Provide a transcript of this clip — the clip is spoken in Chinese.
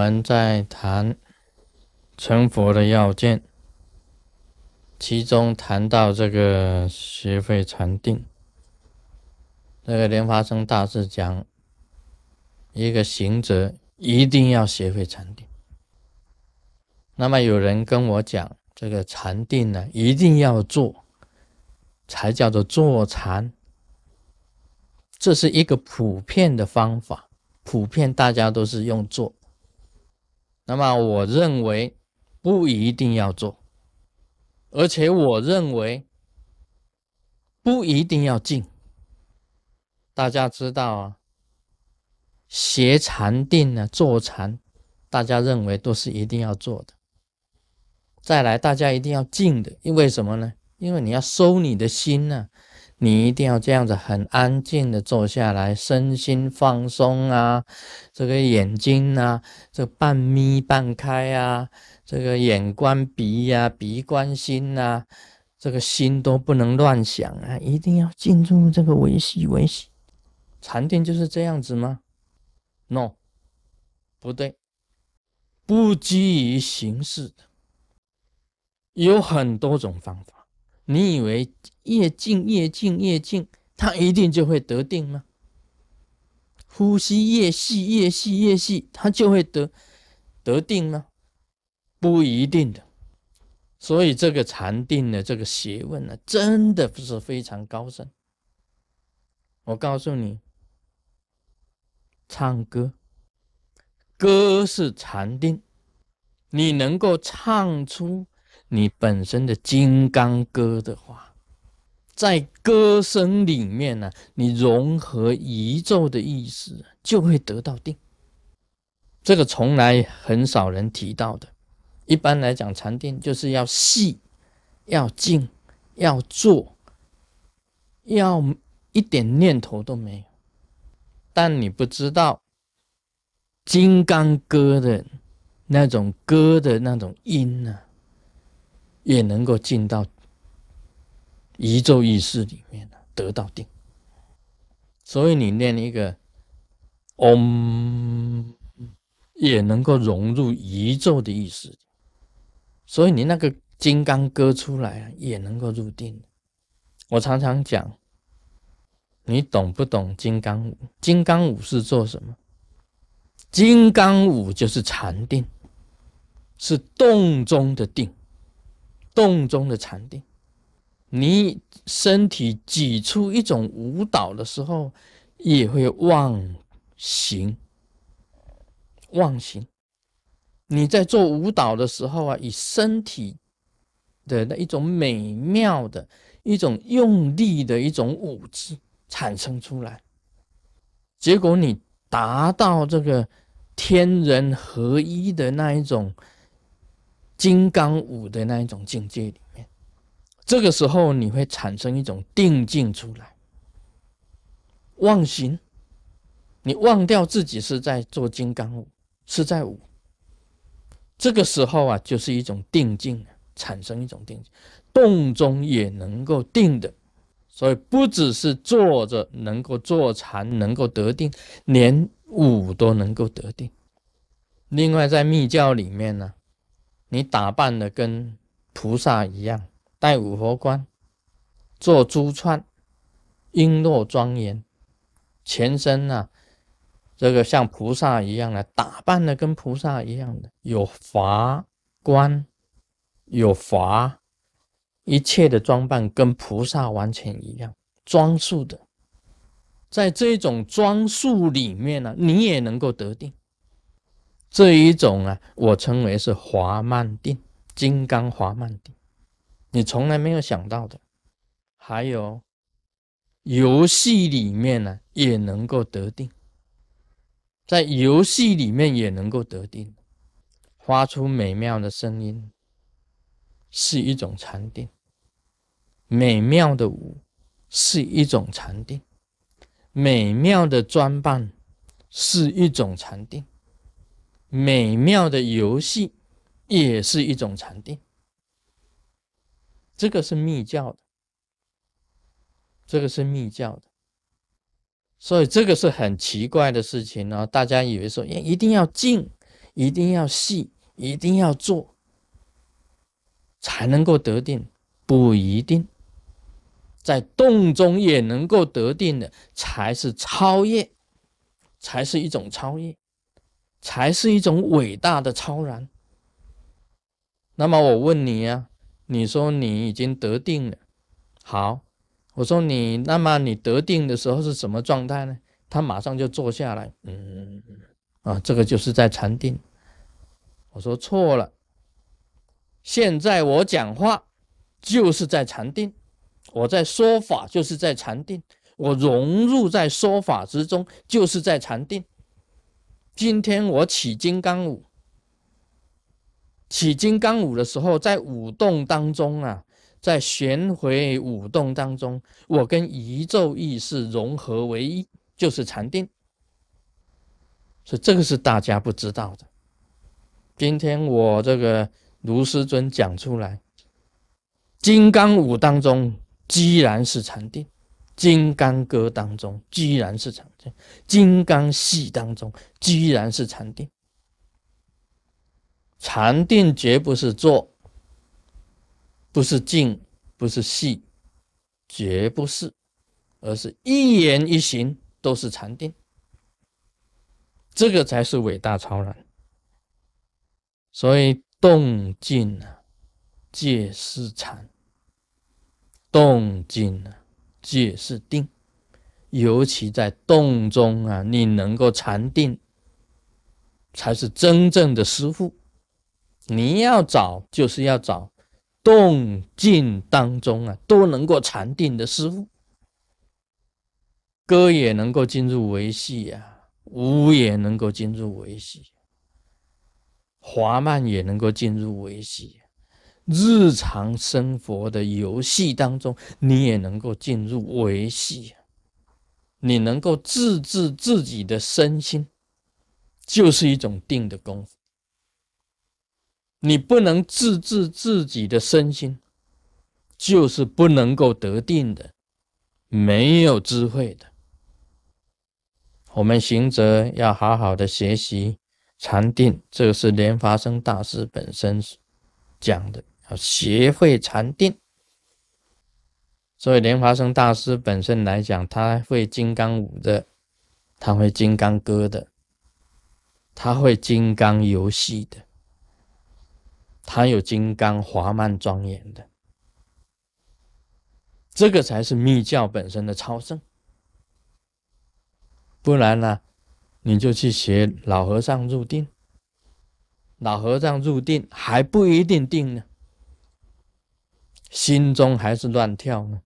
我们在谈成佛的要件，其中谈到这个学会禅定，这个莲花生大师讲，一个行者一定要学会禅定。那么有人跟我讲，这个禅定呢，一定要做，才叫做坐禅。这是一个普遍的方法，普遍大家都是用做。那么我认为不一定要做，而且我认为不一定要静。大家知道啊，学禅定呢，坐禅，大家认为都是一定要做的。再来，大家一定要静的，因为什么呢？因为你要收你的心呢。你一定要这样子很安静的坐下来，身心放松啊，这个眼睛啊，这半眯半开啊，这个眼观鼻呀，鼻观心呐，这个心都不能乱想啊，一定要进入这个维系维系。禅定就是这样子吗？No，不对，不基于形式，有很多种方法。你以为越静越静越静，他一定就会得定吗？呼吸越细越细越细，他就会得得定吗？不一定的。所以这个禅定的这个学问呢，真的不是非常高深。我告诉你，唱歌，歌是禅定，你能够唱出。你本身的金刚歌的话，在歌声里面呢，你融合宇宙的意思，就会得到定。这个从来很少人提到的。一般来讲，禅定就是要细、要静、要做，要一点念头都没有。但你不知道，金刚歌的那种歌的那种音呢？也能够进到宇宙意识里面得到定。所以你念一个“嗡”，也能够融入宇宙的意识。所以你那个金刚歌出来，也能够入定。我常常讲，你懂不懂金刚舞？金刚舞是做什么？金刚舞就是禅定，是动中的定。洞中的禅定，你身体挤出一种舞蹈的时候，也会忘形。忘形，你在做舞蹈的时候啊，以身体的那一种美妙的一种用力的一种舞姿产生出来，结果你达到这个天人合一的那一种。金刚舞的那一种境界里面，这个时候你会产生一种定境出来，忘形，你忘掉自己是在做金刚舞，是在舞。这个时候啊，就是一种定境，产生一种定境，动中也能够定的，所以不只是坐着能够坐禅能够得定，连舞都能够得定。另外，在密教里面呢。你打扮的跟菩萨一样，戴五佛冠，做珠串，璎珞庄严，全身呢，这个像菩萨一样的打扮的跟菩萨一样的，有法冠，有法，一切的装扮跟菩萨完全一样，装束的，在这种装束里面呢，你也能够得定。这一种啊，我称为是华曼定，金刚华曼定，你从来没有想到的。还有游戏里面呢，也能够得定，在游戏里面也能够得定，发出美妙的声音是一种禅定，美妙的舞是一种禅定，美妙的装扮是一种禅定。美妙的游戏也是一种禅定，这个是密教的，这个是密教的，所以这个是很奇怪的事情呢。大家以为说，哎一定要静，一定要细，一定要做，才能够得定，不一定。在动中也能够得定的，才是超越，才是一种超越，才是一种伟大的超然。那么我问你呀，你说你已经得定了，好，我说你，那么你得定的时候是什么状态呢？他马上就坐下来，嗯，啊，这个就是在禅定。我说错了，现在我讲话就是在禅定。我在说法，就是在禅定；我融入在说法之中，就是在禅定。今天我起金刚舞，起金刚舞的时候，在舞动当中啊，在旋回舞动当中，我跟宇宙意识融合为一，就是禅定。所以这个是大家不知道的。今天我这个卢师尊讲出来，金刚舞当中。既然是禅定，金刚歌当中居然是禅定，金刚系当中居然是禅定。禅定绝不是坐，不是静，不是细，绝不是，而是一言一行都是禅定。这个才是伟大超然。所以动静啊，皆是禅。动静啊，皆是定，尤其在动中啊，你能够禅定，才是真正的师傅。你要找，就是要找动静当中啊，都能够禅定的师傅。歌也能够进入维系呀，舞也能够进入维系，华曼也能够进入维系。日常生活的游戏当中，你也能够进入维系，你能够自制自己的身心，就是一种定的功夫。你不能自制自己的身心，就是不能够得定的，没有智慧的。我们行者要好好的学习禅定，这个是莲华生大师本身讲的。学会禅定，所以莲华生大师本身来讲，他会金刚舞的，他会金刚歌的，他会金刚游戏的，他有金刚华曼庄严的，这个才是密教本身的超胜。不然呢，你就去学老和尚入定，老和尚入定还不一定定呢。心中还是乱跳呢，